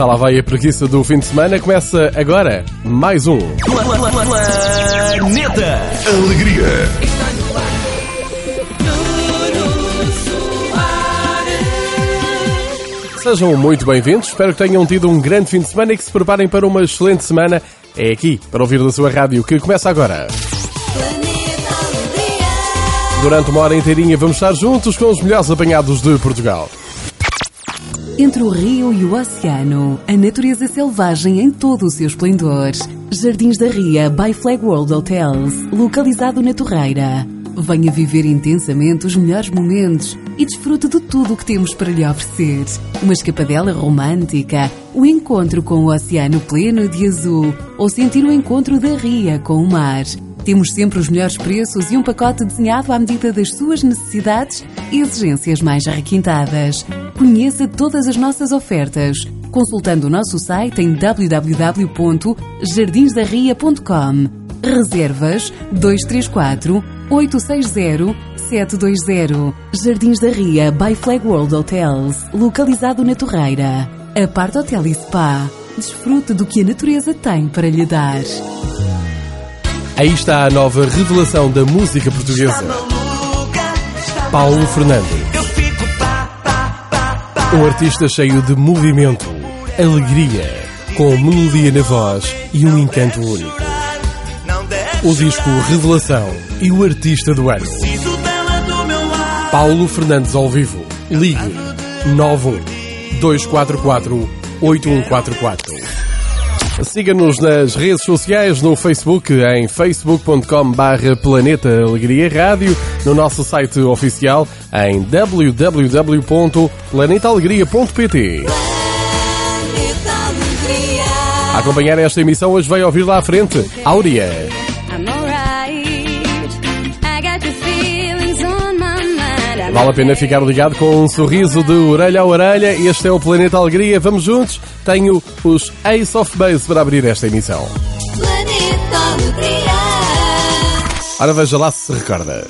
já lá vai a preguiça do fim de semana. Começa agora mais um. Planeta Alegria. Sejam muito bem-vindos. Espero que tenham tido um grande fim de semana e que se preparem para uma excelente semana. É aqui, para ouvir da sua rádio, que começa agora. Durante uma hora inteirinha vamos estar juntos com os melhores apanhados de Portugal. Entre o rio e o oceano, a natureza selvagem em todo o seu esplendor. Jardins da Ria by Flag World Hotels, localizado na Torreira. Venha viver intensamente os melhores momentos e desfrute de tudo o que temos para lhe oferecer. Uma escapadela romântica, o encontro com o oceano pleno de azul ou sentir o encontro da ria com o mar. Temos sempre os melhores preços e um pacote desenhado à medida das suas necessidades e exigências mais requintadas. Conheça todas as nossas ofertas consultando o nosso site em www.jardinsdarria.com. Reservas 234 860 720. Jardins da Ria by Flag World Hotels, localizado na Torreira. A parte Hotel e Spa. Desfrute do que a natureza tem para lhe dar. Aí está a nova revelação da música portuguesa. Paulo Fernandes. Um artista cheio de movimento, alegria, com melodia na voz e um encanto único. O disco Revelação e o artista do ano. Paulo Fernandes ao vivo. Ligue 91 244 8144. Siga-nos nas redes sociais, no Facebook, em facebook.com barra Planeta Alegria Rádio, no nosso site oficial em www.planetaalegria.pt. A acompanhar esta emissão hoje vai ouvir lá à frente, Áurea. Vale a pena ficar ligado com um sorriso de orelha a orelha. Este é o Planeta Alegria. Vamos juntos. Tenho os Ace of Base para abrir esta emissão. Planeta Alegria. Ora, veja lá se se recorda.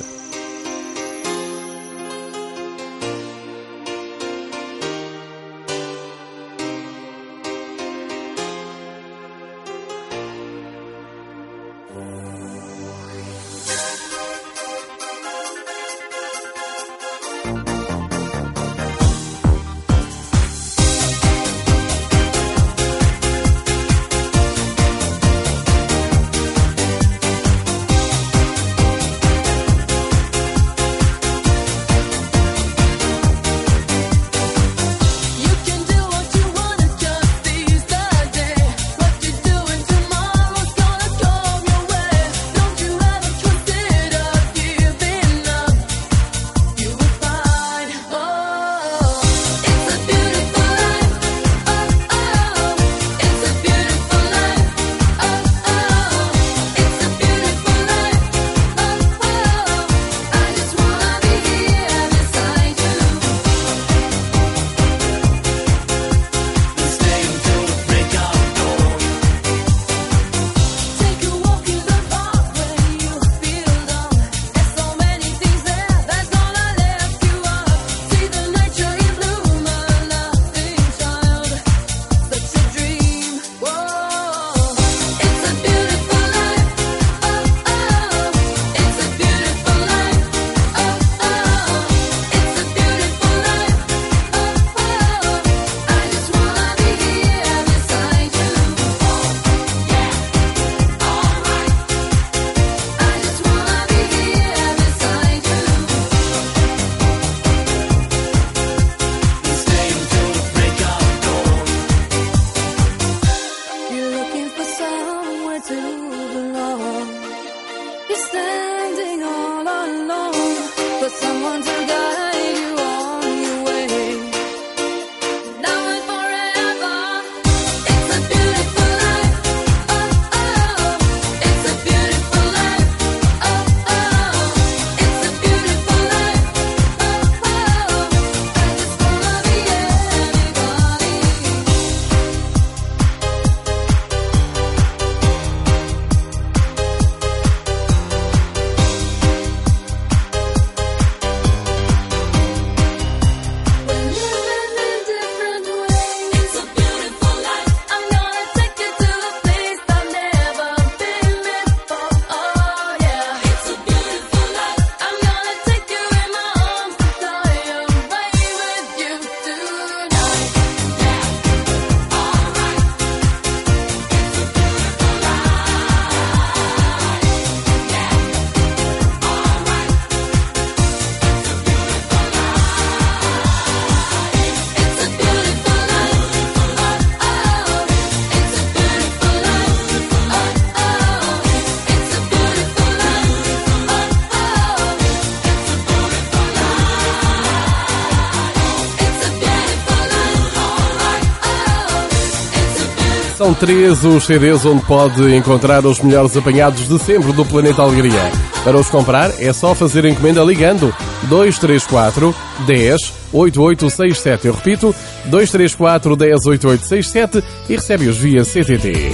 São três os CDs onde pode encontrar os melhores apanhados de sempre do Planeta Alegria. Para os comprar é só fazer encomenda ligando 234 10 8867. Eu repito, 234 10 8867 e recebe-os via CTT.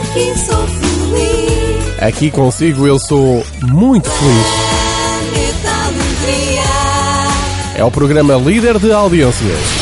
Aqui sou feliz. Aqui consigo eu sou muito feliz. É o programa líder de audiências.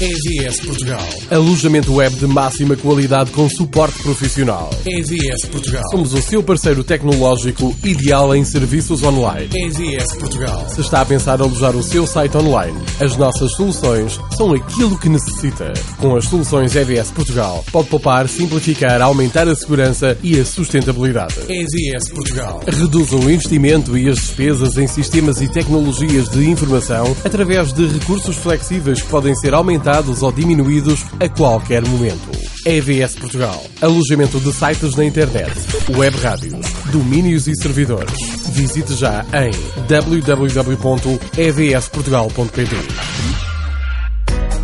EVS Portugal. Alojamento web de máxima qualidade com suporte profissional. EVS Portugal. Somos o seu parceiro tecnológico ideal em serviços online. EVS Portugal. Se está a pensar alojar o seu site online, as nossas soluções são aquilo que necessita. Com as soluções EVS Portugal, pode poupar, simplificar, aumentar a segurança e a sustentabilidade. EVS Portugal. Reduz o investimento e as despesas em sistemas e tecnologias de informação através de recursos flexíveis que podem ser aumentados ou diminuídos a qualquer momento. EVS Portugal. Alojamento de sites na internet, web rádios, domínios e servidores. Visite já em www.evsportugal.pt.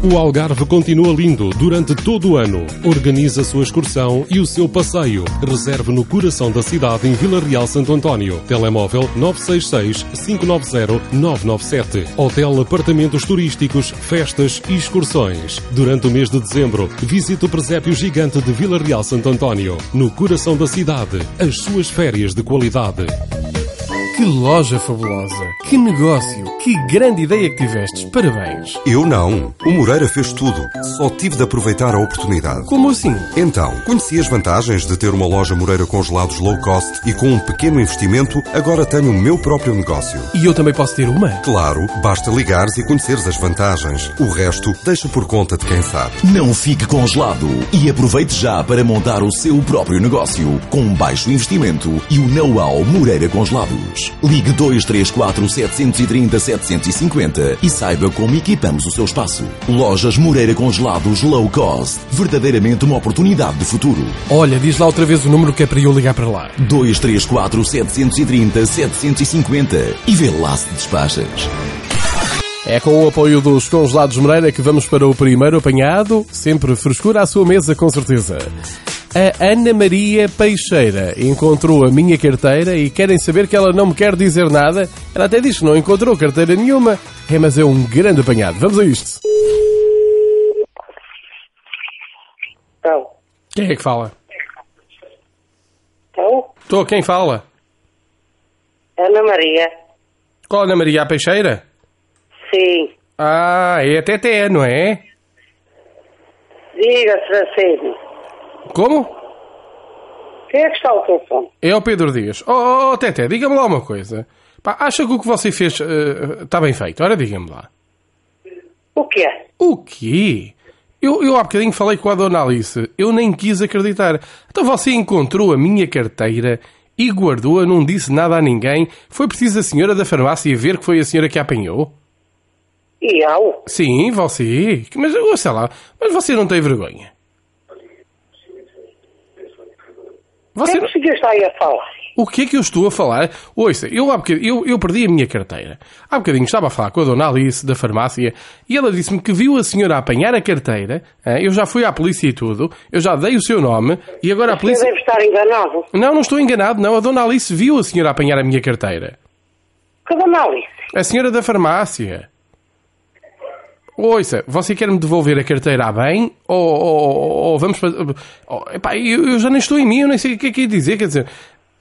O Algarve continua lindo durante todo o ano. Organize a sua excursão e o seu passeio. Reserve no coração da cidade em Vila Real Santo António. Telemóvel 966-590-997. Hotel Apartamentos Turísticos, Festas e Excursões. Durante o mês de dezembro, visite o presépio gigante de Vila Real Santo António. No coração da cidade. As suas férias de qualidade. Que loja fabulosa! Que negócio! Que grande ideia que tivestes! Parabéns! Eu não. O Moreira fez tudo. Só tive de aproveitar a oportunidade. Como assim? Então, conheci as vantagens de ter uma loja Moreira congelados low cost e com um pequeno investimento, agora tenho o meu próprio negócio. E eu também posso ter uma? Claro, basta ligares e conheceres as vantagens. O resto, deixa por conta de quem sabe. Não fique congelado e aproveite já para montar o seu próprio negócio com um baixo investimento e o know-how Moreira Congelados. Ligue 234 730 750 e saiba como equipamos o seu espaço. Lojas Moreira Congelados Low Cost. Verdadeiramente uma oportunidade de futuro. Olha, diz lá outra vez o número que é para eu ligar para lá. 234 730 750 e vê lá se despachas. É com o apoio dos congelados Moreira que vamos para o primeiro apanhado. Sempre frescura à sua mesa, com certeza. A Ana Maria Peixeira encontrou a minha carteira e querem saber que ela não me quer dizer nada. Ela até diz que não encontrou carteira nenhuma. É, mas é um grande apanhado. Vamos a isto. Então, Quem é que fala? então, Estou, quem fala? Ana Maria. Qual Ana Maria Peixeira? Sim. Ah, é a Teté, não é? Diga, Francine. Como? Quem é que está ao telefone? É o Pedro Dias. Oh, oh, oh Teté, diga-me lá uma coisa. Pá, acha que o que você fez eh, está bem feito? Ora, diga-me lá. O que é? O quê? Eu, eu há bocadinho falei com a Dona Alice. Eu nem quis acreditar. Então você encontrou a minha carteira e guardou-a, não disse nada a ninguém. Foi preciso a senhora da farmácia ver que foi a senhora que a apanhou? E eu? Sim, você. Mas, sei lá, mas você não tem vergonha? O que Você é que a falar? O que é que eu estou a falar? Ouça, eu, há eu, eu perdi a minha carteira. Há bocadinho estava a falar com a dona Alice da farmácia e ela disse-me que viu a senhora apanhar a carteira. Eu já fui à polícia e tudo. Eu já dei o seu nome e agora a polícia... deve estar enganado. Não, não estou enganado, não. A dona Alice viu a senhora apanhar a minha carteira. Que dona Alice? A senhora da farmácia. Ouça, você quer-me devolver a carteira a bem? Ou, ou- ou vamos para. Epá, eu, eu já nem estou em mim, eu nem sei o que é que ia dizer. Quer dizer,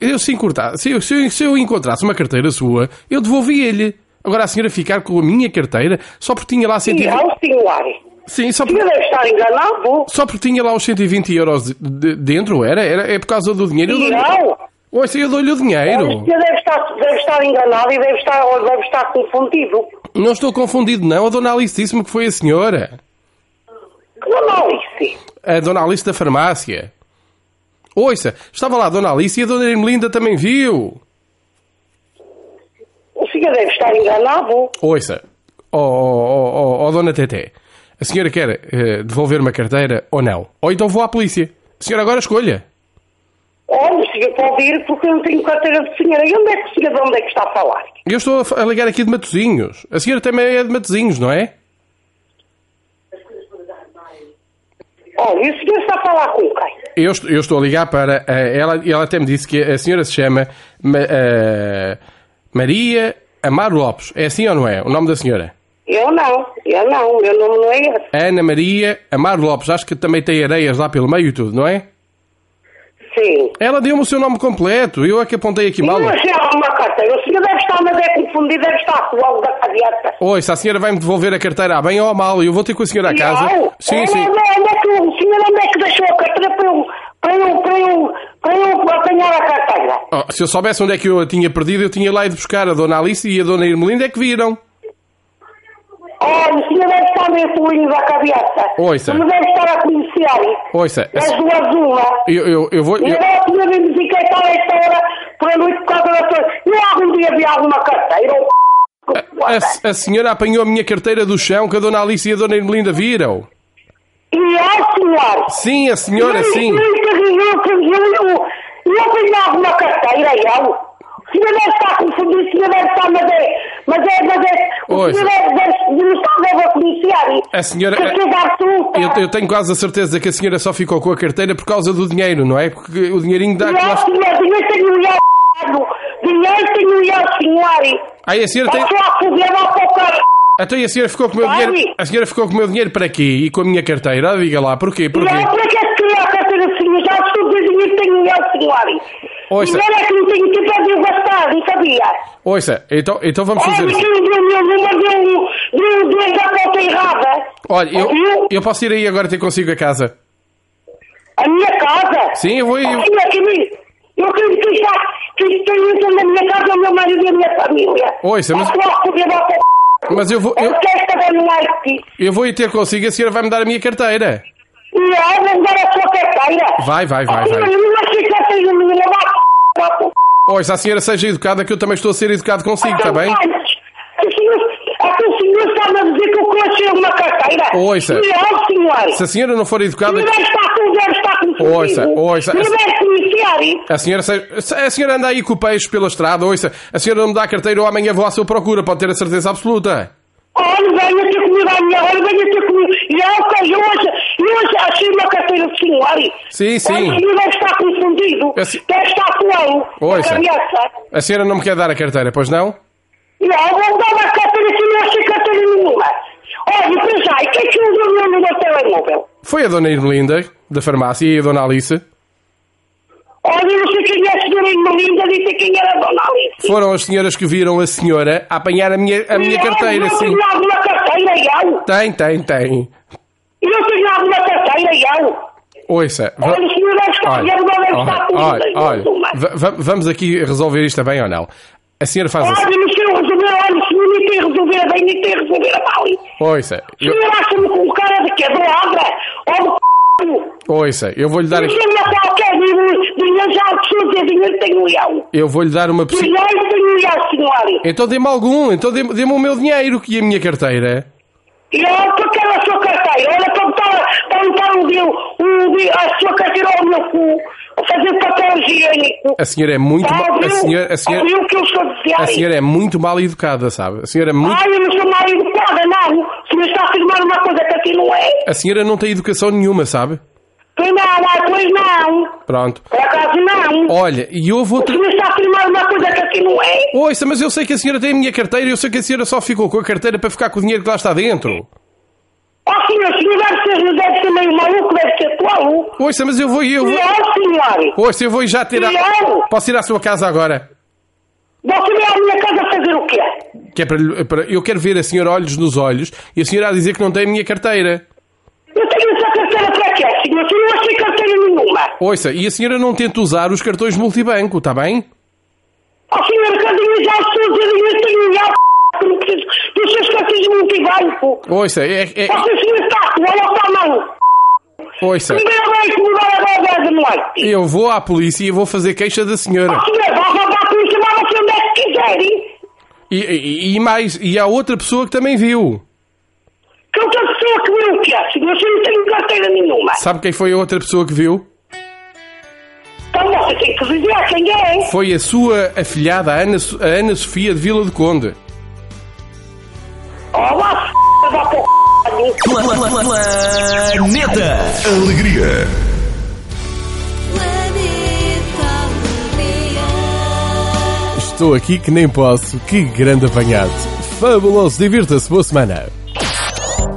eu se, encurtar, se, eu, se, eu, se eu encontrasse uma carteira sua, eu devolvia-lhe. Agora a senhora ficar com a minha carteira só porque tinha lá E 120. eu, senhor? Sim, só porque, deve estar enganado. só porque tinha lá os 120 euros de- de- dentro, era? era? É por causa do dinheiro? E eu? Ouça, eu dou-lhe o dinheiro. senhor deve estar, deve estar enganado e deve estar, deve estar confundido. Não estou confundido, não. A dona Alice disse-me que foi a senhora. Que dona Alice? A Dona Alice da farmácia. Ouça, estava lá a Dona Alice e a Dona Ermelinda também viu. O senhor deve estar enganado. Ouça, ó oh, oh, oh, Dona Teté, a senhora quer eh, devolver-me a carteira ou não? Ou então vou à polícia. A senhora agora escolha. Olha, o senhor pode ir porque eu não tenho carteira de senhora. E onde é que o senhor de onde é que está a falar? Eu estou a a ligar aqui de Matozinhos. A senhora também é de Matozinhos, não é? Olha, e o senhor está a falar com quem? Eu, estou- eu estou a ligar para. eh, ela, ela até me disse que a senhora se chama Ma- eh, Maria Amaro Lopes. É assim ou não é? O nome da senhora? Eu não, eu não, o meu nome não é esse. Ana Maria Amaro Lopes. Acho que também tem areias lá pelo meio e tudo, não é? Ela deu-me o seu nome completo. Eu é que apontei aqui mal. Mas é uma carteira. O senhor deve estar, mas é confundido, deve estar com algo da cabeça. Oi, se a senhora vai-me devolver a carteira a bem ou a mal, eu vou ter com a senhora a casa. Não, Sim, onde, sim. Onde é que, o senhor onde é que deixou a carteira para eu, para eu, para eu, para eu apanhar a carteira? Oh, se eu soubesse onde é que eu a tinha perdido, eu tinha lá ido buscar a Dona Alice e a Dona Irmelinda é que viram. Olha, o senhor deve estar meio pulinho da cabeça. Ouça. Não deve estar a conhecer. Ouça, a- duas uma. eu, eu, eu vou. E eu- agora o senhor vem dizer que está a esta hora por a noite por causa da sua... Não algum dia havia alguma carteira ou... a, a- a senhora apanhou a minha carteira do chão que a Dona Alice e a Dona Irmelinda viram. E é, senhor. Sim, a senhora, sim. Eu, eu, eu, eu tenho alguma carteira, eu. O senhor deve estar confundido, o senhor deve estar, mas é... Mas é, mas é... O Ouça. senhor deve, deve, não está, deve conhecer. A senhora- absoluta. Eu, eu tenho quase a certeza que a senhora só ficou com a carteira por causa do dinheiro, não é? Porque o dinheirinho dá. Não, lá- senhor, dinheiro tenho eu, dinheiro tenho eu, senhor. Aí a senhora tem. Está só a foder. Então e a senhora ficou com o meu dinheiro. A senhora ficou com o meu dinheiro para quê? E com a minha carteira? Diga lá, porquê? Porquê? Não, para que é que queria a carteira do senhor? Já estou dizer dinheiro tenho eu, senhor. Ouça. Dinheiro é que não tenho tempo a de gastar, não sabia? Ouça, então, então vamos fazer Olha, que o meu número deu deu deu da conta errada. Olha, eu, eu posso ir aí agora ter consigo a casa. A minha casa? Sim, eu vou. Eu, que Eu acredito que já que tenho na minha casa, o meu marido e a minha família. Ouça, mas- mas eu vou. Eu Eu, quero vou ir ter consigo, a senhora vai me dar a minha carteira. E a. Vai, vai, vai, vai. O Ouça, a senhora seja educada, que eu também estou a ser educado consigo, está bem? É. Ouça. Eu, senhor. Se a senhora não for educada. Ouça, ouça. Deve conhecer. A senhora, se- a senhora anda aí com o peixe pela estrada, ouça, a senhora não me dá a carteira, eu amanhã vou à sua procura, pode ter a certeza absoluta. E eu hoje achei uma carteira de senhor. Sim, sim. O estar confundido. Eu se- Deve estar com ele. Ouça. A. A senhora não me quer dar a carteira, pois não? Não, vou dar uma carteira que não achei carteira nenhuma. Olha, para já, e quem é que usou o meu número de telemóvel? Foi a dona Irmelinda, da farmácia, e a dona Alice. Olha, eu não sei quem é a senhora Irmelinda, nem sei quem era a dona Alice. Foram as senhoras que viram a senhora a apanhar a minha, a minha Eu carteira, não sim. tenho alguma carteira, eu. Tem, tem, tem. Eu tenho alguma carteira, eu. Ouça. va- Olha, o senhor deve estar, Olha, eu não olha, olha, olha, vamos aqui resolver isto bem ou não? A senhora faz assim. Olha, não sei resolver, olha, o senhor nem tem a resolver bem, nem tem a resolver a mal. Ouça, O eu, senhor acha-me com cara de ladra? Ou? Ouça, eu vou-lhe dar Não aqui. qualquer dinheiro, já eu. Eu vou-lhe dar uma possi- Dinheiro tenho eu, senhora. Então dê-me algum, então dê-me dê-me o meu dinheiro e a minha carteira. E eu, porque a sua carteira, olha para botar, para botar o meu, o, meu- a sua carteira ao meu cu, a fazer papel higiênico. A senhora é muito mal, a senhora, a senhora, Ouviu o que eu estou a dizer? a senhora é muito mal educada, sabe? A senhora é muito, Ai, eu não sou mal educada, não. O senhor está a afirmar uma coisa que aqui não é. a senhora não tem educação nenhuma, sabe? Não, pois não. Pronto. Por acaso não. Olha, e eu vou O senhor está a afirmar uma coisa que aqui não é. Ouça, mas eu sei que a senhora tem a minha carteira e eu sei que a senhora só ficou com a carteira para ficar com o dinheiro que lá está dentro. Ó senhor, o senhor deve ser, deve ser meio maluco, deve ser tolo. Ouça, mas eu vou e eu vou... Não, senhor. Ouça, eu vou já. A... Não. Posso ir à sua casa agora? Você veio à minha casa fazer o quê? Que é para, para- Eu quero ver a senhora olhos nos olhos e a senhora a dizer que não tem a minha carteira. Eu tenho essa carteira para quê? Se eu não achei carteira nenhuma. Ouça, e a senhora não tenta usar os cartões multibanco, está bem? Ó senhor, cadinho já estou a dizer, eu tenho já p... dos seus cartões multibanco. Ouça, é... é Você senhor está, olha está maluco. ouça, Primeiro vai mudar agora da noite. eu vou à polícia e vou fazer queixa da senhora. Ó senhor, vai voltar a polícia, vai você onde é que quiserem. E, e, e mais, e há outra pessoa que também viu. Que outra pessoa que viu o quê, senhor? Eu não tenho carteira nenhuma. Sabe quem foi a outra pessoa que viu? Então você tem que dizer quem é. Foi a sua afilhada, a Ana, a Ana Sofia de Vila do Conde. Ó, lá, f*** da p... Planeta Alegria. Estou aqui que nem posso. Que grande apanhado. Fabuloso. Divirta-se. Boa semana.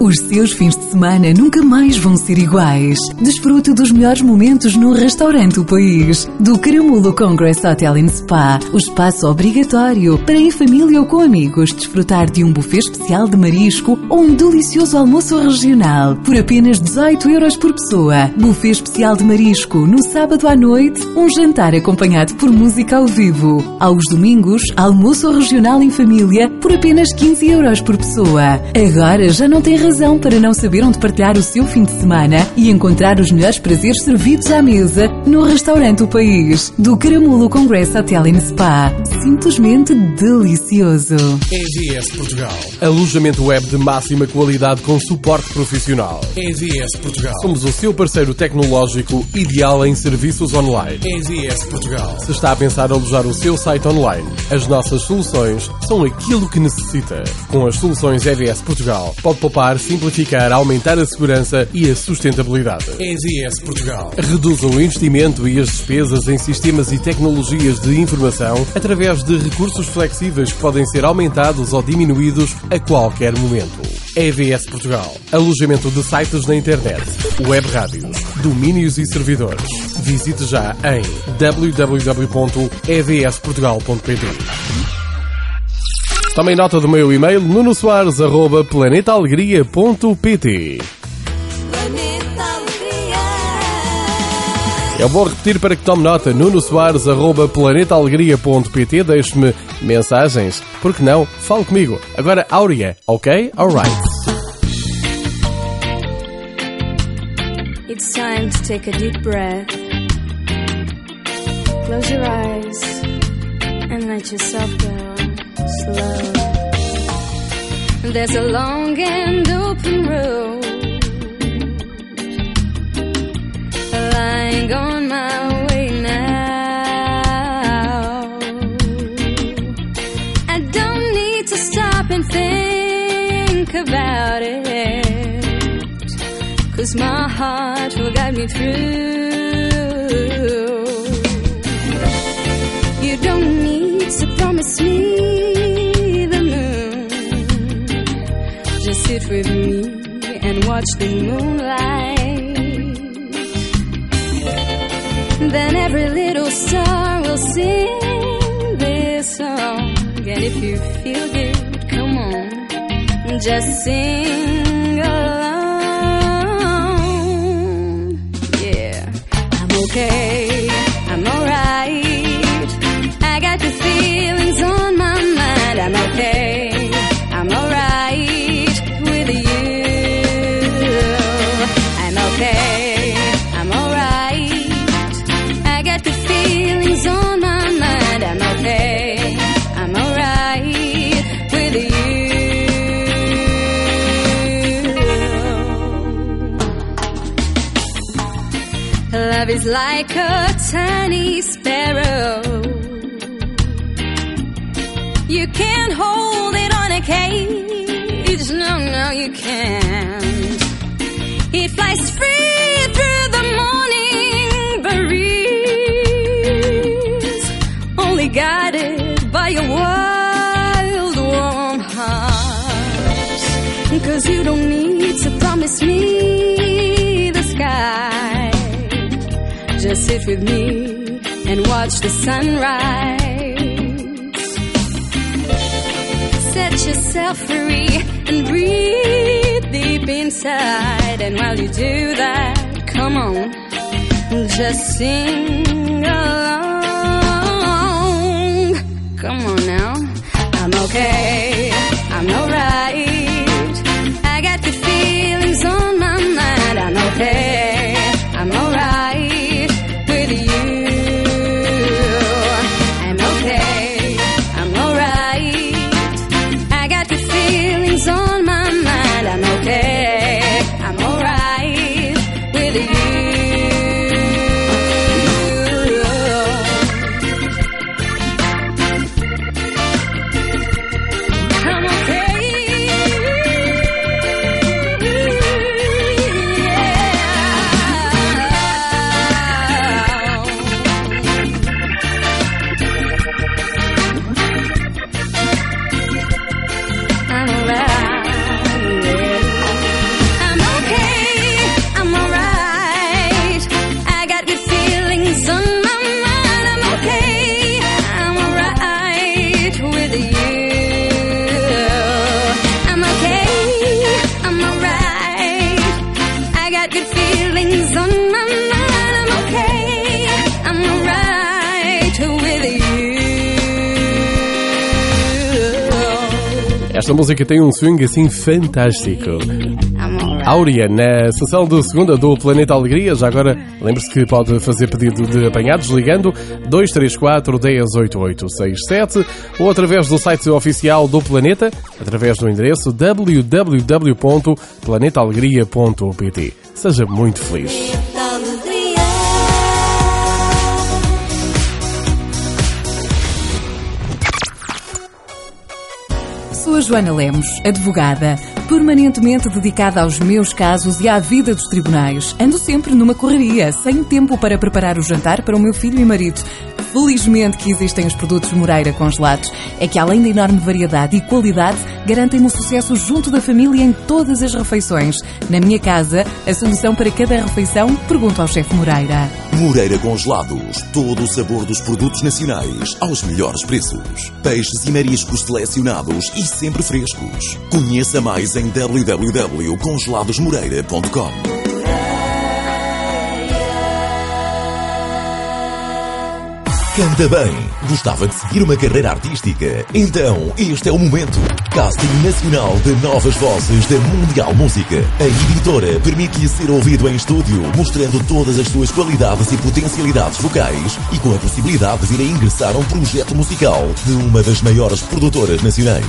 Os seus fins de semana nunca mais vão ser iguais. Desfrute dos melhores momentos no restaurante O País, do Caramulo Congress Hotel and Spa, o espaço obrigatório para em família ou com amigos desfrutar de um buffet especial de marisco ou um delicioso almoço regional por apenas 18 euros por pessoa. Buffet especial de marisco no sábado à noite, um jantar acompanhado por música ao vivo. Aos domingos, almoço regional em família por apenas 15 euros por pessoa. Agora já não tem razão para não saber onde partilhar o seu fim de semana e encontrar os melhores prazeres servidos à mesa no restaurante O País, do Caramulo Congress Hotel and Spa. Simplesmente delicioso. EVS Portugal. Alojamento web de máxima qualidade com suporte profissional. EVS Portugal. Somos o seu parceiro tecnológico ideal em serviços online. EVS Portugal. Se está a pensar alojar o seu site online, as nossas soluções são aquilo que necessita. Com as soluções EVS Portugal, pode poupar, simplificar, aumentar a segurança e a sustentabilidade. EVS Portugal. Reduz o investimento e as despesas em sistemas e tecnologias de informação através de recursos flexíveis que podem ser aumentados ou diminuídos a qualquer momento. EVS Portugal. Alojamento de sites na internet, web rádios, domínios e servidores. Visite já em www.evsportugal.pt. Tomem nota do meu e-mail nunosoares.planetaalegria.pt Planeta Alegria. Eu vou repetir para que tome nota nunosoares.planetaalegria.pt Deixe-me mensagens, porque não, fale comigo. Agora, Áurea, ok? Alright. It's time to take a deep breath. Close your eyes and let yourself go slow. There's a long and open road lying on my way now. I don't need to stop and think about it. Cause my heart will guide me through. You don't need promise me the moon. Just sit with me and watch the moonlight. Then every little star will sing this song. And if you feel good, come on, just sing along. Yeah, I'm okay, I'm alright. I got the feelings on my mind. I'm okay, I'm alright with you. I'm okay, I'm alright. I got the feelings on my mind. I'm okay, I'm alright with you. Love is like a tiny sparrow. Can't hold it on a cage. No, no, you can't. It flies free through the morning breeze, only guided by a wild, warm heart. Cause you don't need to promise me the sky. Just sit with me and watch the sunrise. Yourself free and breathe deep inside. And while you do that, come on, just sing along. Come on now. I'm okay. I'm alright. I got the feelings on my mind. I'm okay. city. Música tem um swing assim fantástico. Áurea, na sessão de segunda do Planeta Alegria, já agora lembre-se que pode fazer pedido de apanhados ligando 234 108867 ou através do site oficial do Planeta, através do endereço www.planetaalegria.pt. Seja muito feliz. Sou a Joana Lemos, advogada, permanentemente dedicada aos meus casos e à vida dos tribunais. Ando sempre numa correria, sem tempo para preparar o jantar para o meu filho e marido. Felizmente que existem os produtos Moreira congelados. É que além da enorme variedade e qualidade, garantem-me o sucesso junto da família em todas as refeições. Na minha casa, a solução para cada refeição, pergunto ao chefe Moreira. Moreira Congelados. Todo o sabor dos produtos nacionais aos melhores preços. Peixes e mariscos selecionados e sempre frescos. Conheça mais em www.congeladosmoreira.com. Canta bem. Gostava de seguir uma carreira artística? Então, este é o momento. Casting Nacional de Novas Vozes da Mundial Música. A editora permite-lhe ser ouvido em estúdio, mostrando todas as suas qualidades e potencialidades vocais e com a possibilidade de vir a ingressar a um projeto musical de uma das maiores produtoras nacionais.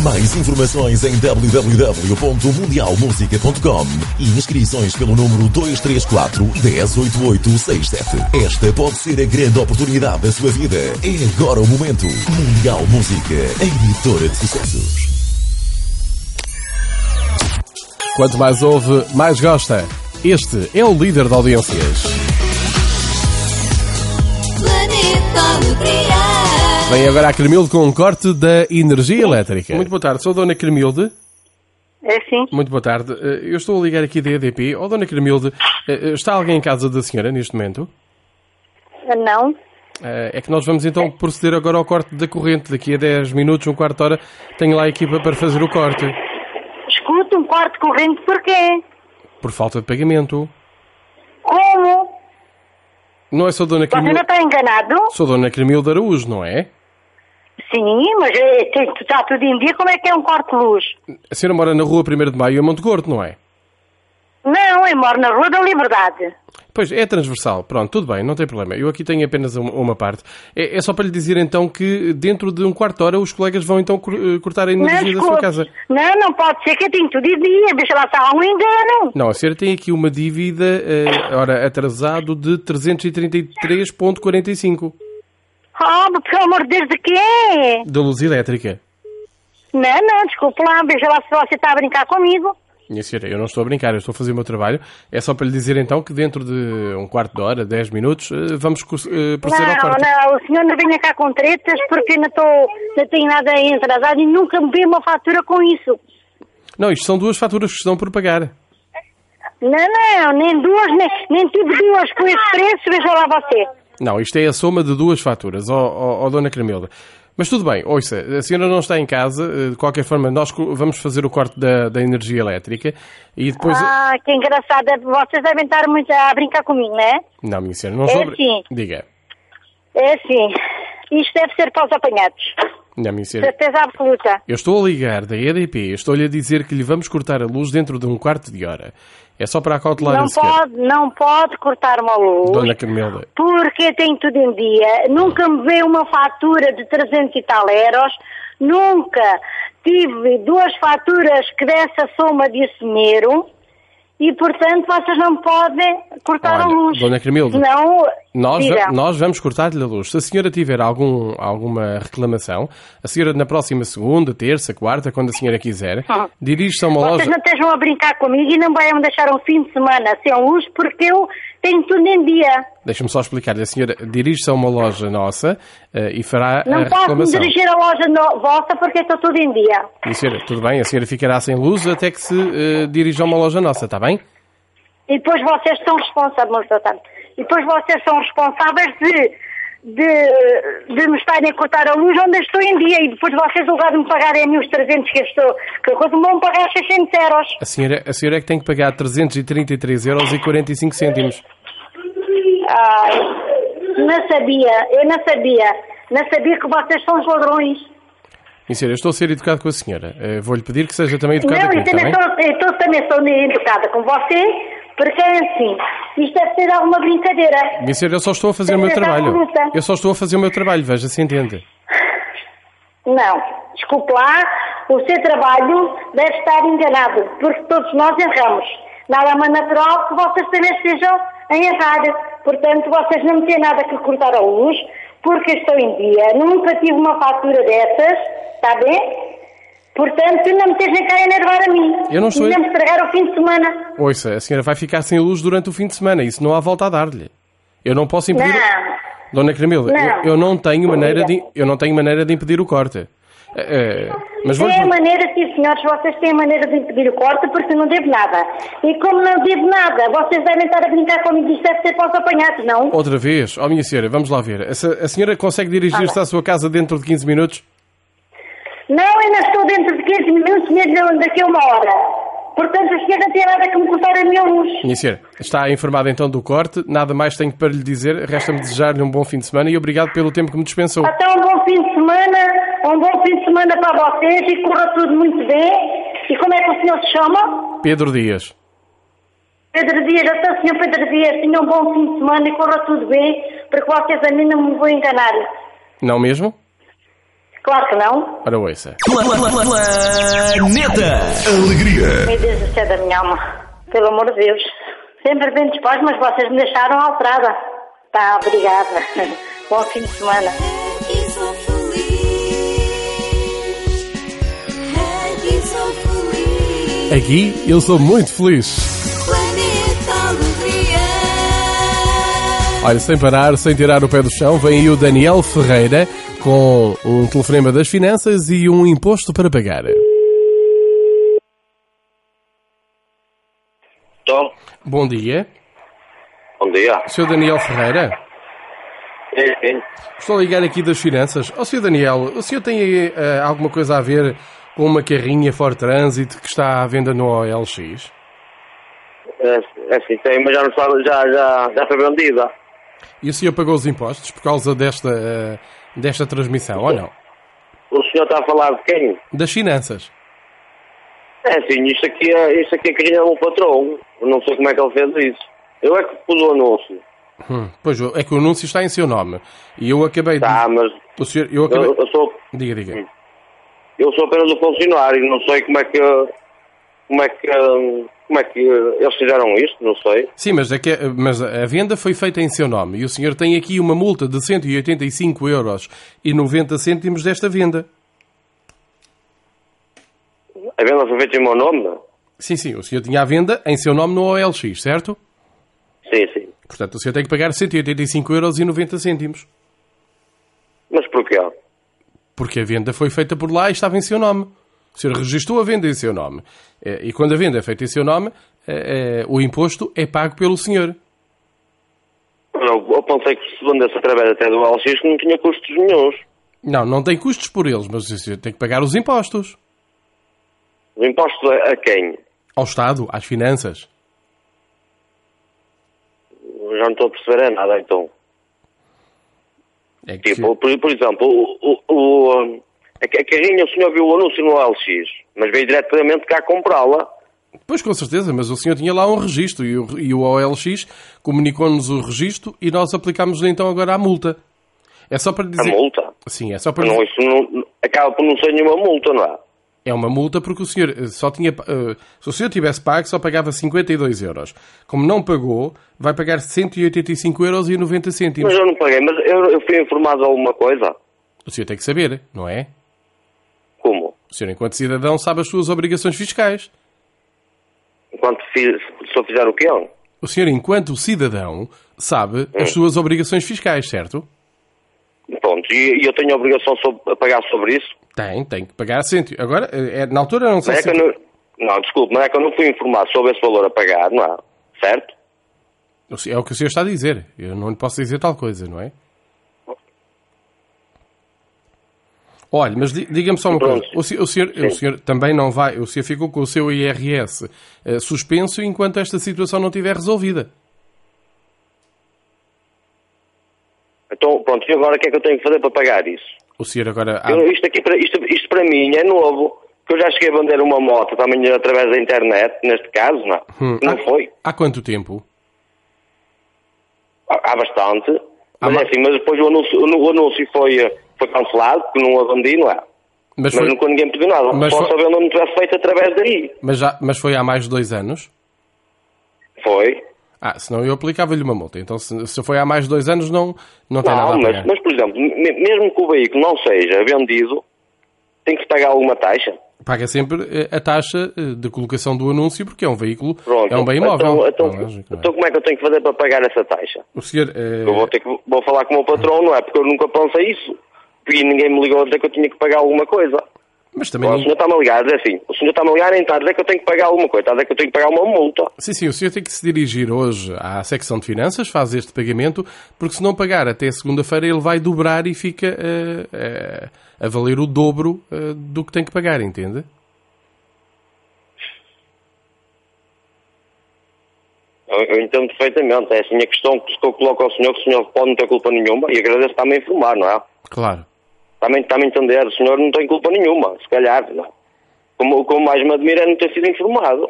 Mais informações em www.mundialmusica.com e inscrições pelo número 234 108867. Esta pode ser a grande oportunidade da sua vida. É agora o momento. Mundial Música, a editora de sucessos. Quanto mais ouve, mais gosta. Este é o líder de audiências. Planeta Alegria. Vem agora a Cremilde com um corte da energia elétrica. Muito boa tarde, sou a Dona Cremilde. É sim. Muito boa tarde. Eh, Eu estou a ligar aqui da EDP. Oh, Dona Cremilde, eh, está alguém em casa da senhora neste momento? Não. Eh, É que nós vamos então proceder agora ao corte da corrente. Daqui a 10 minutos, um quarto de hora, tenho lá a equipa para fazer o corte. Escuta um corte corrente porquê? Por falta de pagamento. Como? Não é só Dona Você não está enganado? Sou Dona Cremilde Araújo, não é? Sim, mas é, tem- está tudo em dia. Como é que é um corte de luz? A senhora mora na rua 1 de Maio, em Monte Gordo, não é? Não, eu moro na Rua da Liberdade. Pois, é transversal. Pronto, tudo bem, não tem problema. Eu aqui tenho apenas uma, uma parte. É, é só para lhe dizer então que dentro de um quarto de hora os colegas vão então cor- cortar a energia da sua casa. Não, não pode ser que eu tenho tudo em dia. Deixa lá estar um engano. Não, a senhora tem aqui uma dívida, eh, ora, atrasado de 333,45 Ah, mas pelo amor de Deus, de quê? da luz elétrica. Não, não, desculpe lá. Veja lá se você está a brincar comigo. Minha senhora, eu não estou a brincar, eu estou a fazer o meu trabalho. É só para lhe dizer então que dentro de um quarto de hora, 10 minutos, eh, vamos eh, proceder ao Não, corte. não, o senhor não venha cá com tretas porque não, estou, não tenho nada atrasado e nunca me veio uma fatura com isso. Não, isto são duas faturas que estão por pagar. Não, não, nem duas, nem, nem tive duas com esse preço, veja lá você. Não, isto é a soma de duas faturas, ó ó- ó Dona Cremilda. Mas tudo bem, ouça, a senhora não está em casa, eh, de qualquer forma, nós vamos fazer o corte da, da energia elétrica e depois. Ah, que engraçado, vocês devem estar muito a brincar comigo, não é? Não, minha senhora, não É estou. a brin- sim. Diga. É assim, isto deve ser para os apanhados. Não, minha senhora. Certeza absoluta. Eu estou a ligar da EDP, estou-lhe a dizer que lhe vamos cortar a luz dentro de um quarto de hora. É só para acautelar Não a senhora. pode, não pode cortar uma luz. Dona Camila. Porque tem tudo em dia. Nunca me veio uma fatura de 300 e tal euros. Nunca tive duas faturas que dessa soma de dinheiro. E, portanto, vocês não podem cortar a Olha, luz. Dona Cremilde, Não, Nós, va- nós vamos cortar-lhe a luz. Se a senhora tiver algum, alguma reclamação, a senhora na próxima segunda, terça, quarta, quando a senhora quiser, Ah. dirige-se a uma Vocês loja... não estejam a brincar comigo e não vão deixar um fim de semana sem luz porque eu tenho tudo em dia. Deixa-me só explicar-lhe. A senhora dirige-se a uma loja nossa eh, e fará Não a posso me reclamação. dirigir à loja no- vossa porque estou tudo em dia. E a senhora, tudo bem, a senhora ficará sem luz até que se eh, dirija a uma loja nossa, está bem? E depois vocês são responsáveis, doutor. E depois vocês são responsáveis de, de, de me estarem a cortar a luz onde eu estou em dia. E depois vocês, no lugar de me pagarem a mim os 300 que eu estou, que me vão pagar 600 euros. A senhora, a senhora é que tem que pagar 333 euros e 45 cêntimos. Ai, não sabia, eu não sabia. Não sabia que vocês são os ladrões. Senhora, eu estou a ser educado com a senhora. Eh, Vou-lhe pedir que seja também educada Não, comigo, eu também, sou, eu também sou educada com você, porque é assim, isto deve ser alguma brincadeira. Senhora, eu só estou a fazer o meu trabalho. Eu só estou a fazer o meu trabalho, veja se entende. Não, desculpe lá, o seu trabalho deve estar enganado, porque todos nós erramos. Nada mais natural que vocês também estejam a errar. Portanto, vocês não têm nada que cortar a luz, porque estou em dia. Nunca tive uma fatura dessas, está bem? Portanto, não me estejam cá a enervar a mim. Eu não estou- E não me estragar o fim de semana. Ouça, a senhora vai ficar sem luz durante o fim de semana. Isso não há volta a dar-lhe. Eu não posso impedir... Não. Dona Camila, Não. eu, eu não tenho maneira de, eu não tenho maneira de impedir o corte. Eh, mas vou Tem maneira, sim senhores, vocês têm maneira de impedir o corte porque não devo nada. E como não devo nada, vocês devem estar a brincar comigo, isto deve ser para os apanhados, não? outra vez. Oh, minha senhora, vamos lá ver. A, a senhora consegue dirigir-se à sua casa dentro de 15 minutos? Não, não estou dentro de 15 minutos, mesmo daqui a uma hora. Portanto, o senhor não tem nada que me cortar a minha luz. Minha senhora, está informada então do corte. Nada mais tenho para lhe dizer. Resta-me desejar-lhe um bom fim de semana e obrigado pelo tempo que me dispensou. Até um bom fim de semana, um bom fim de semana para vocês e corra tudo muito bem. E como é que o senhor se chama? Pedro Dias. Pedro Dias, até o senhor Pedro Dias, tenha um bom fim de semana e corra tudo bem, porque vocês a mim não me vão enganar. Não mesmo? Claro que não. Ora, ouça. Planeta Alegria. Meu Deus do céu da minha alma. Pelo amor de Deus. Sempre bem dispostos, mas vocês me deixaram alterada. Tá, obrigada. Bom fim de semana. Aqui eu sou muito feliz. Planeta Alegria. Olha, sem parar, sem tirar o pé do chão, vem aí o Daniel Ferreira com um telefonema das finanças e um imposto para pagar. Tom, Bom dia. bom dia. Sr. Daniel Ferreira, Sim, sim. estou a ligar aqui das finanças. Ó, Sr. Daniel, o senhor tem eh, alguma coisa a ver com uma carrinha Ford Transit que está à venda no OLX? É, é assim, tem, mas já não sabe, já, já, já foi vendida. E o senhor pagou os impostos por causa desta, eh, desta transmissão, ou não? O senhor está a falar de quem? Das finanças. É assim, isto aqui é, isto aqui é carrinha do meu patrão. Eu não sei como é que ele fez isso. Eu é que pus o anúncio. Hum, pois, é que o anúncio está em seu nome. E eu acabei de... Tá, mas O senhor, eu acabei... eu, eu sou, Diga, diga. eu sou apenas um funcionário. Não sei como é que, como é que, como é que eles fizeram isto, não sei. Sim, mas, é que, mas a venda foi feita em seu nome e o senhor tem aqui uma multa de 185 euros e 90 cêntimos desta venda. A venda foi feita em meu nome? Sim, sim, o senhor tinha a venda em seu nome no OLX, certo? Sim, sim. Portanto, o senhor tem que pagar 185 euros e 90 cêntimos. Mas porquê? Porque a venda foi feita por lá e estava em seu nome. O senhor registrou a venda em seu nome. Eh, E quando a venda é feita em seu nome, eh, eh, o imposto é pago pelo senhor. Eu, pensei que se vendesse através até do LX não tinha custos nenhums. Não, não tem custos por eles, mas o senhor tem que pagar os impostos. Os impostos a, a quem? Ao Estado, às finanças. Já não estou a perceber é nada, então. É que Tipo, por, por exemplo, o, o, o- a, a carrinha, o senhor viu o anúncio no LX, mas veio diretamente cá comprá-la. Pois, com certeza, mas o senhor tinha lá um registro e o, e o OLX comunicou-nos o registro e nós aplicámos-lhe então agora a multa. É só para A dizer... multa. Sim, é só para Não, dizer... isso não, acaba por não ser nenhuma multa, não é? É uma multa porque o senhor eh, só tinha... eh, se o senhor tivesse pago, só pagava 52 euros. Como não pagou, vai pagar 185 euros e 90 cêntimos. Mas eu não paguei, mas eu, eu fui informado de alguma coisa. O senhor tem que saber, não é? O senhor, enquanto cidadão, sabe as suas obrigações fiscais. Enquanto se eu fizer o quê? O senhor, enquanto cidadão, sabe Hum. as suas obrigações fiscais, certo? Pronto, e, eu tenho a obrigação sobre, a pagar sobre isso? Tem, tem que pagar cento. Agora, é, na altura não Mas é que eu cento- não, não, desculpe, mas é que eu não fui informado sobre esse valor a pagar, não é? Certo? É o que o senhor está a dizer. Eu não lhe posso dizer tal coisa, não é? Olha, mas di- diga-me só uma Pronto. coisa. O, se- o senhor, o senhor também não vai. O senhor ficou com o seu IRS eh, suspenso enquanto esta situação não estiver resolvida. Então, pronto, e agora o que é que eu tenho que fazer para pagar isso? O senhor agora... há- Eu- isto, aqui, para- isto, isto para mim é novo. Que eu já cheguei a vender uma moto também através da internet, neste caso, não. Hum, Não há- foi. Há quanto tempo? Há há bastante. Há Mas ma- é assim, mas depois o anúncio, o anúncio foi, eh, foi cancelado, porque não a vendi, não é? Mas Mas, foi, nunca ninguém pediu nada. Mas Só foi- venda não tivesse feito através daí. mas, já, mas foi há mais de dois anos? Foi. Ah, senão eu aplicava-lhe uma multa. Então, se, se foi há mais de dois anos, não, não tem nada Não, a mas, pagar. mas, por exemplo, me- mesmo que o veículo não seja vendido, tem que pagar alguma taxa. Paga sempre eh, a taxa eh, de colocação do anúncio, porque é um veículo, Pronto. é um bem imóvel. Então, então, É lógico, não é? então como é que eu tenho que fazer para pagar essa taxa? O senhor... eh, Eu vou ter que vou falar com o meu patrão, não é? Porque eu nunca pensei isso. E ninguém me ligou a dizer que eu tinha que pagar alguma coisa. Mas também... Agora, o ninguém- senhor está-me a ligar dizer assim. O senhor está-me a ligar tarde a dizer que eu tenho que pagar alguma coisa. Está a dizer que eu tenho que pagar uma multa. Sim, sim, o senhor tem que se dirigir hoje à secção de finanças, faz este pagamento, porque se não pagar até segunda-feira ele vai dobrar e fica eh, eh, a valer o dobro eh, do que tem que pagar, entende? Eu, eu entendo perfeitamente. É assim a questão que eu coloco ao senhor, que o senhor pode não ter culpa nenhuma. E agradeço também informar, não é? Claro. Também está-me a entender. O senhor não tem culpa nenhuma. Se calhar. Como, o que mais me admira é não ter sido informado.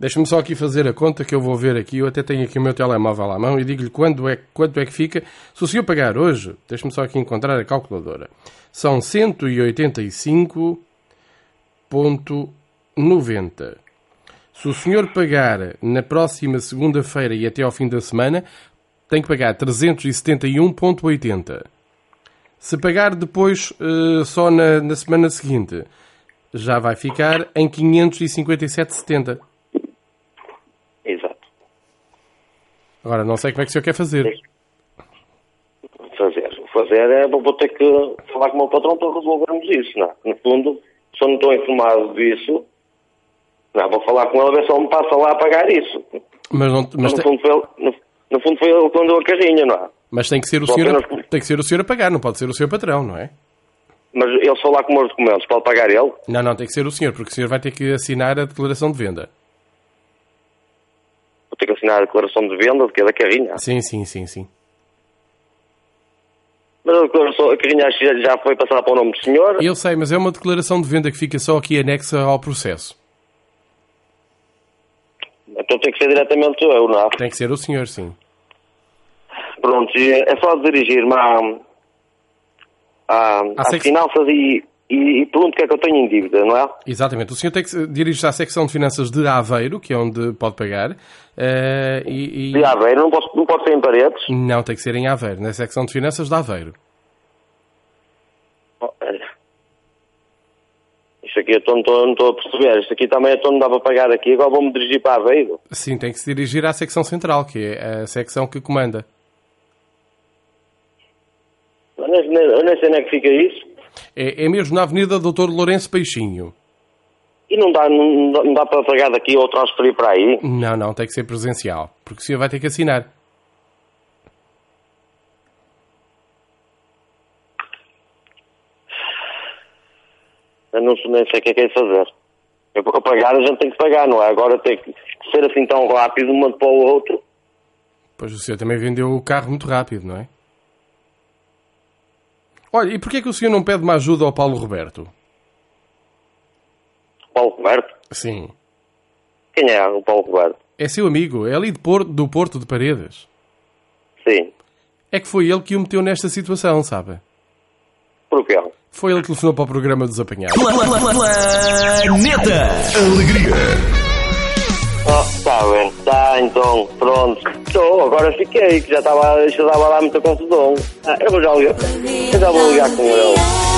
Deixa-me só aqui fazer a conta que eu vou ver aqui. Eu até tenho aqui o meu telemóvel à mão e digo-lhe quando é, quanto é que fica. Se o senhor pagar hoje, deixa-me só aqui encontrar a calculadora. São 185,90. Se o senhor pagar na próxima segunda-feira e até ao fim da semana, tem que pagar 371,80. Se pagar depois eh, só na, na semana seguinte, já vai ficar em 557,70. Exato. Agora, não sei como é que o senhor quer fazer. Fazer. Fazer é, vou ter que falar com o meu patrão para resolvermos isso, não é? No fundo, eu não estou informado disso, não, vou falar com ele a ver se ele me passa lá a pagar isso. Mas, não, mas, no, fundo foi ele, no, no fundo foi ele que andou a carrinha, não é? Mas tem, que ser o Só senhor a, apenas- tem que ser o senhor a pagar, não pode ser o senhor patrão, não é? Mas ele só lá com os documentos, pode pagar ele? Não, não, tem que ser o senhor, porque o senhor vai ter que assinar a declaração de venda. Vou ter que assinar a declaração de venda de cada carrinha. Sim, sim, sim, sim. Mas a declaração, a carrinha já foi passada para o nome do senhor. Eu sei, mas é uma declaração de venda que fica só aqui anexa ao processo. Então tem que ser diretamente eu, não é? Tem que ser o senhor, sim. Pronto, é só dirigir-me à, à, às sec- finanças e, e, e pergunto o que é que eu tenho em dívida, não é? Exatamente. O senhor tem que se- dirigir-se à secção de finanças de Aveiro, que é onde pode pagar. eh, e, e- De Aveiro, não, posso, não pode ser em paredes. Não, tem que ser em Aveiro, na secção de finanças de Aveiro. Isto aqui eu não estou a perceber. Isto aqui também eu não dá para pagar aqui. Agora vou-me dirigir para Aveiro. Sim, tem que se dirigir à secção central, que é a secção que comanda. Eu eu nem sei onde é que fica isso. É, é mesmo na Avenida Doutor Lourenço Peixinho. E não dá, não, dá- não dá para pagar daqui ou transferir para aí. Não, não, tem que ser presencial, porque o senhor vai ter que assinar. Eu não sei- nem sei o que é que é fazer. Eu, para pagar a gente tem que pagar, não é? Agora tem que ser assim tão rápido um para o outro. Pois o senhor também vendeu o carro muito rápido, não é? Olha, e porquê é que o senhor não pede uma ajuda ao Paulo Roberto? Paulo Roberto? Sim. Quem é o Paulo Roberto? É seu amigo, é ali de Porto, do Porto de Paredes. Sim. É que foi ele que o meteu nesta situação, sabe? Porquê? Foi ele que telefonou para o programa dos apanhados. Planeta Alegria. Ah, está bem. Tá, então, pronto. Estou, agora fiquei, que já estava já estava lá muita confusão. Ah, eu vou já ligar. Já vou ligar com ele.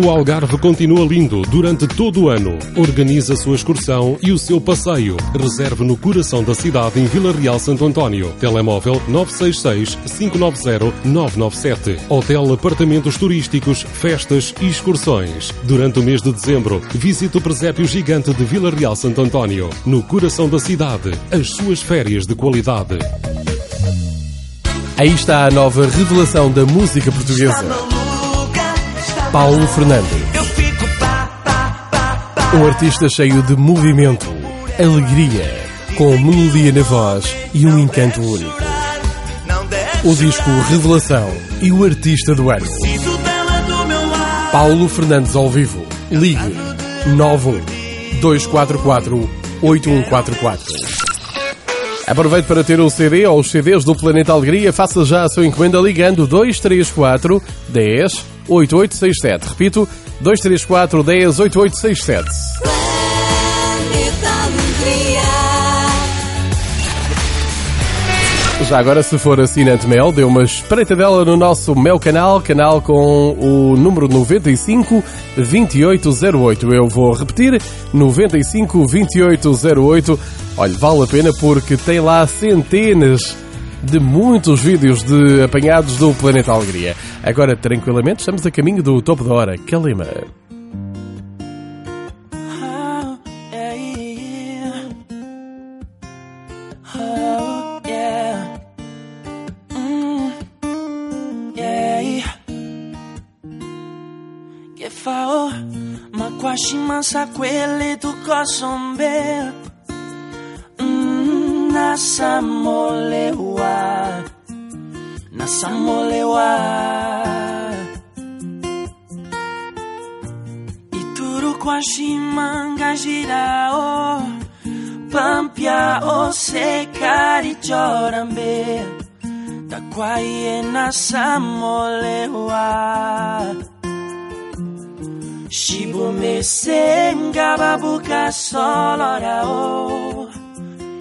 O Algarve continua lindo durante todo o ano. Organize a sua excursão e o seu passeio. Reserve no coração da cidade em Vila Real Santo António. Telemóvel 966-590-997. Hotel Apartamentos Turísticos, Festas e Excursões. Durante o mês de dezembro, visite o presépio gigante de Vila Real Santo António. No coração da cidade. As suas férias de qualidade. Aí está a nova revelação da música portuguesa. Paulo Fernandes. Um artista cheio de movimento, alegria, com melodia na voz e um encanto único. O disco Revelação e o artista do ano. Paulo Fernandes ao vivo. Ligue 91 244 8144. Aproveite para ter o CD ou os CDs do Planeta Alegria. Faça já a sua encomenda ligando 234 10 8867. Repito, 234 10 8867. Planeta Alegria. Já agora, se for assinante Mel, dê uma espreitadela no nosso Mel canal, canal com o número 95 2808. Eu vou repetir, 95 2808. Olha, vale a pena porque tem lá centenas de muitos vídeos de apanhados do Planeta Alegria. Agora, tranquilamente, estamos a caminho do topo da hora. Yeah, yeah. Oh, yeah. Mm, yeah. Gefao, makwashima kwele tukosombe. nasamolewa nasamolewa. Ituruquashimanga girao Pampia o secari chorambe Taquaie nasamolewa. Shibumese ngababuka solorao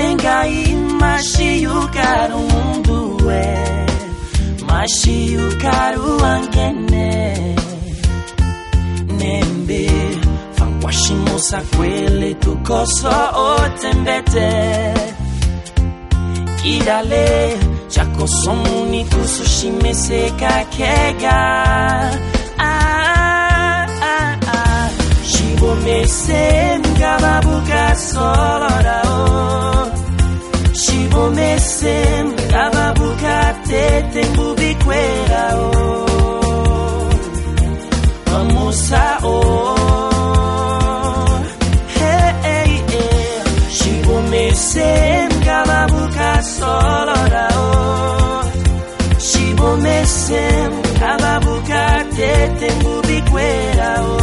tengai e, mundue machiukaru angene nembe fankwashimosakwele tukoso otembete kirale chakosomunikusoshimesekakega shibomesenga babuka solorao shibomesenga babuka tete ngubikwerao amusa o shibomesenga babuka solorao shibomesenga babuka tete o.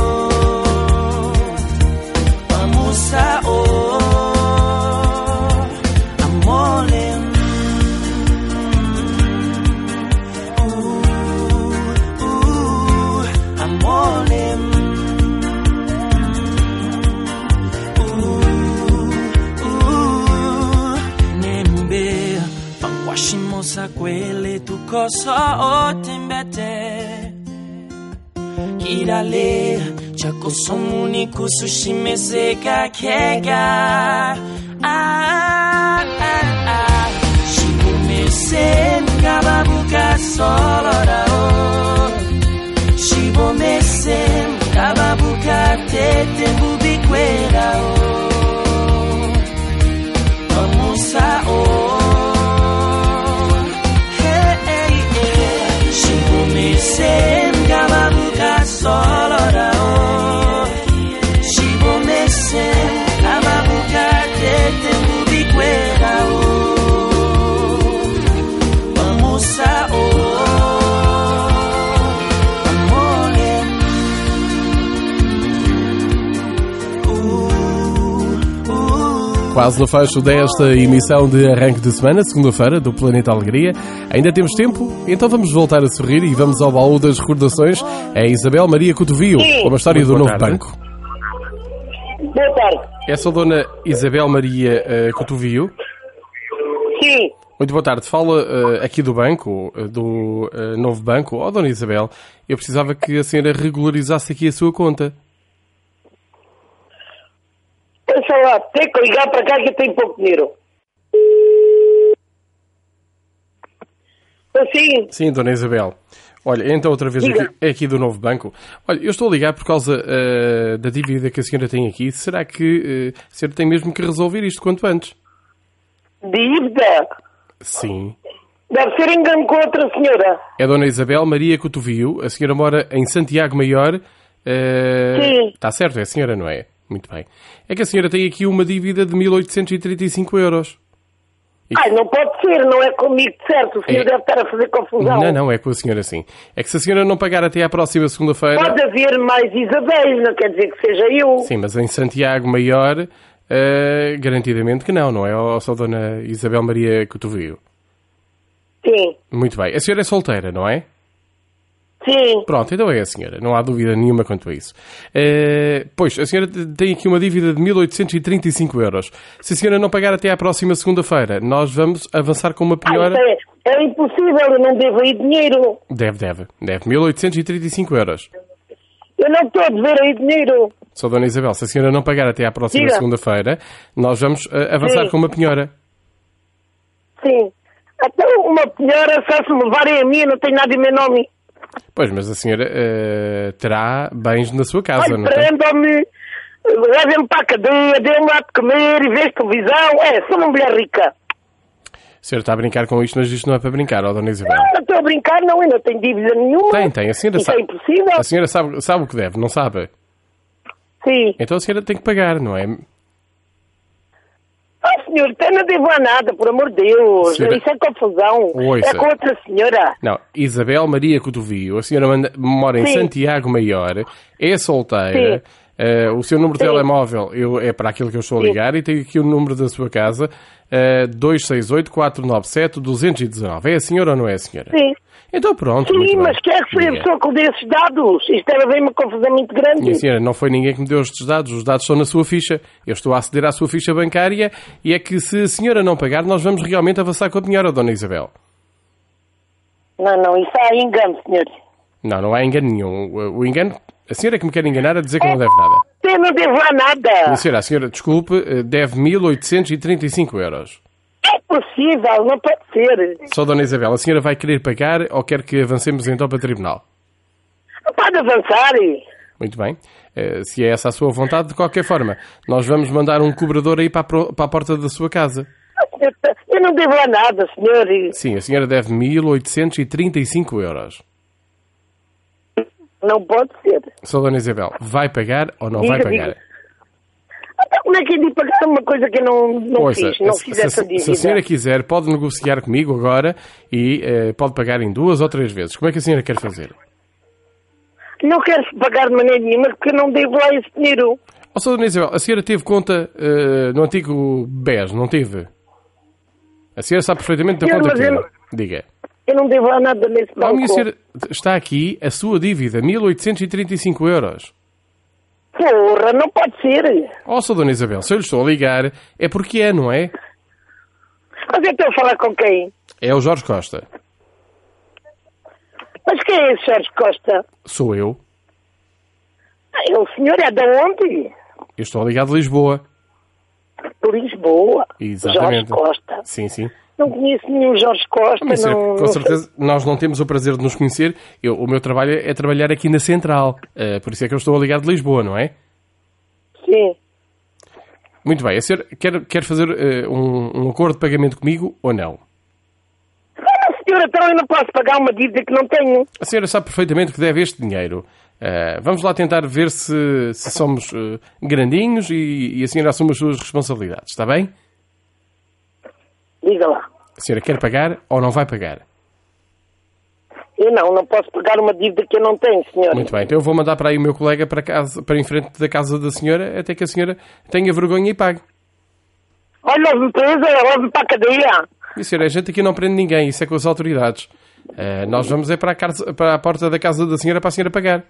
kosa otembete kirale chako somu ni kusushimeze ka kega. Ah, ah, ah. shibomese mkababuka solorao shibomese mkababuka tete mbubikwerao omusao Shibomesem Quase no fecho desta emissão de arranque de semana, segunda-feira, do Planeta Alegria. Ainda temos tempo, então vamos voltar a sorrir e vamos ao baú das recordações. É Isabel Maria Cotovio, com uma história Muito do novo tarde. banco. Boa tarde. Essa dona Isabel Maria eh, Cotovio. Sim, Muito boa tarde. Fala eh, aqui do banco, eh, do eh, novo banco. Oh, dona Isabel, eu precisava que a senhora regularizasse aqui a sua conta. Pensa lá, tem que ligar para cá que eu tenho pouco dinheiro. Sim, Sim, Dona Isabel. Olha, então outra vez aqui, é aqui do novo banco. Olha, eu estou a ligar por causa eh, da dívida que a senhora tem aqui. Será que eh, a senhora tem mesmo que resolver isto quanto antes? dívida. Sim. Deve ser engano com outra senhora. É a Dona Isabel Maria Cotovio. A senhora mora em Santiago Maior. Eh, Sim. Está certo, é a senhora, não é? Muito bem. É que a senhora tem aqui uma dívida de 1835 euros. Ai, não pode ser, não é comigo de certo. O senhor É. deve estar a fazer confusão. Não, não, é com a senhora sim. É que se a senhora não pagar até à próxima segunda-feira... Pode haver mais Isabéis, não quer dizer que seja eu. Sim, mas em Santiago Maior, eh, garantidamente que não, não é? Ou só Dona Isabel Maria Cotovio? Sim, Muito bem. A senhora é solteira, não é? Sim. Pronto, então é a senhora. Não há dúvida nenhuma quanto a isso. Eh, pois, a senhora tem aqui uma dívida de 1835 euros. Se a senhora não pagar até à próxima segunda-feira, nós vamos avançar com uma Ah, penhora... isso é, é impossível, eu não devo aí dinheiro. Deve, deve. Deve. 1835 euros. Eu não estou a dever aí dinheiro. Só Dona Isabel, se a senhora não pagar até à próxima segunda-feira, nós vamos eh, avançar Sim. com uma penhora. Sim. Então, uma senhora, só se me levarem a mim, eu não tenho nada em meu nome. Pois, mas a senhora eh, terá bens na sua casa, Ai, não tem? prendam-me, levem-me para a cadeia, dêem-me lá de comer e vejo televisão. É, sou uma mulher rica. A senhora está a brincar com isto, mas isto não é para brincar, ó Dona Isabel. Não, não estou a brincar, não, não tenho dívida nenhuma. Tem, tem. A senhora Isso sabe. é impossível. A senhora sabe, sabe o que deve, não sabe? Sim. Então a senhora tem que pagar, não é? Senhor, eu não devo a nada, por amor de Deus. Senhora- Isso é confusão. Ouça. É com outra senhora. Não, Isabel Maria Cotovio, a senhora manda- mora em Sim. Santiago Maior, é solteira, eh, o seu número de Sim. telemóvel eu, é para aquilo que eu estou a ligar e tem aqui o número da sua casa, eh, 268-497-219. É a senhora ou não é a senhora? Sim. Então pronto. Sim, bem. mas quem é que foi a pessoa que deu esses dados? Isto deve haver uma confusão muito grande. Minha senhora, não foi ninguém que me deu estes dados. Os dados estão na sua ficha. Eu estou a aceder à sua ficha bancária e é que se a senhora não pagar, nós vamos realmente avançar com a penhora, Dona Isabel. Não, não, isso há engano, senhor. Não, não há engano nenhum. O engano... A senhora que me quer enganar a dizer que não deve nada. Eu não devo lá nada. Minha senhora, a senhora, desculpe, eh, deve 1835 euros. É possível, não pode ser. Só Dona Isabel, a senhora vai querer pagar ou quer que avancemos então para o tribunal? Pode avançar. Muito bem. Eh, Se é essa a sua vontade, de qualquer forma, nós vamos mandar um cobrador aí para a, a porta da sua casa. Eu não devo lá nada, senhor. Sim, a senhora deve 1835 euros. Não pode ser. Só Dona Isabel, vai pagar ou não Diga, vai pagar? diga. Então, como é que é de pagar uma coisa que eu não, não Ouça, fiz? Não se, fiz se- essa se dívida. a senhora quiser, pode negociar comigo agora e eh, pode pagar em duas ou três vezes. Como é que a senhora quer fazer? Não quero pagar de maneira nenhuma porque eu não devo lá esse dinheiro. Ó, Sra. Dona Isabel, a senhora teve conta eh, no antigo BES, não teve? A senhora sabe perfeitamente da Senhor, conta que eu Diga. Eu não devo lá nada nesse banco. minha senhora, está aqui a sua dívida, 1835 euros. Porra, não pode ser. Ó, Sra. Dona Isabel, se eu lhe estou a ligar, é porque é, não é? Mas eu estou a falar com quem? É o Jorge Costa. Mas quem é esse Jorge Costa? Sou eu. Ah, O senhor é de onde? Eu estou ligado de Lisboa. Lisboa. Exatamente. Jorge Costa. Sim, sim. Não conheço nenhum Jorge Costa. Senhora, não, com não certeza, nós não temos o prazer de nos conhecer. Eu- o meu trabalho é trabalhar aqui na Central. Eh, por isso é que eu estou a ligar de Lisboa, não é? Sim. Muito bem. A senhora quer, quer fazer eh, um, um acordo de pagamento comigo ou não? Ah, senhora, então eu não posso pagar uma dívida que não tenho. A senhora sabe perfeitamente que deve este dinheiro. Eh, vamos lá tentar ver se, se somos grandinhos e, e a senhora assume as suas responsabilidades, está bem? Diga lá. A senhora quer pagar ou não vai pagar? Eu não, não posso pagar uma dívida que eu não tenho, senhora. Muito bem, então eu vou mandar para aí o meu colega para, casa, para em frente da casa da senhora até que a senhora tenha vergonha e pague. Olha, leve-me presa, leve-me para a cadeia. E senhora, a gente aqui não prende ninguém, isso é com as autoridades. Eh, nós vamos é para a, casa- para a porta da casa da senhora para a senhora pagar.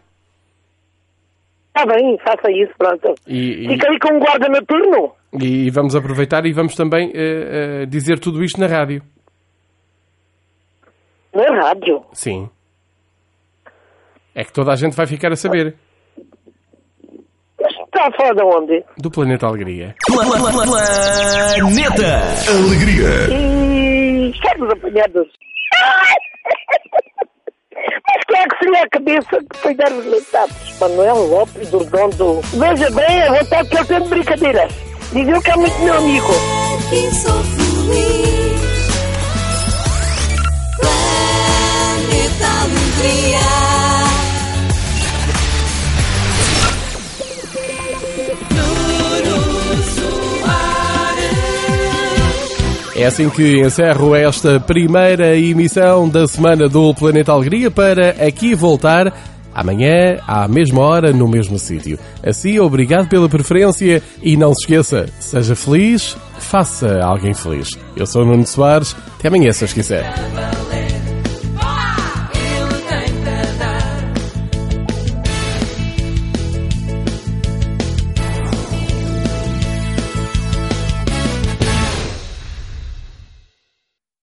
Está bem, faça isso, pronto. E, e- Fica aí com um guarda noturno. e vamos aproveitar e vamos também eh, eh, dizer tudo isto na rádio. Na rádio. Sim. É que toda a gente vai ficar a saber. Mas está a falar de onde? Do Planeta Alegria. Planeta Alegria. E... Estamos apanhados. Ai! é que seria a cabeça que foi dar resultados? Manuel Lopes do Redondo. Veja bem a vontade que ele tem de brincadeiras. Diz que é muito meu amigo. Sou feliz. Planeta Alegria. É assim que encerro esta primeira emissão da semana do Planeta Alegria para aqui voltar amanhã, à mesma hora, no mesmo sítio. Assim, obrigado pela preferência e não se esqueça, seja feliz, faça alguém feliz. Eu sou Nuno Soares, até amanhã se os quiser.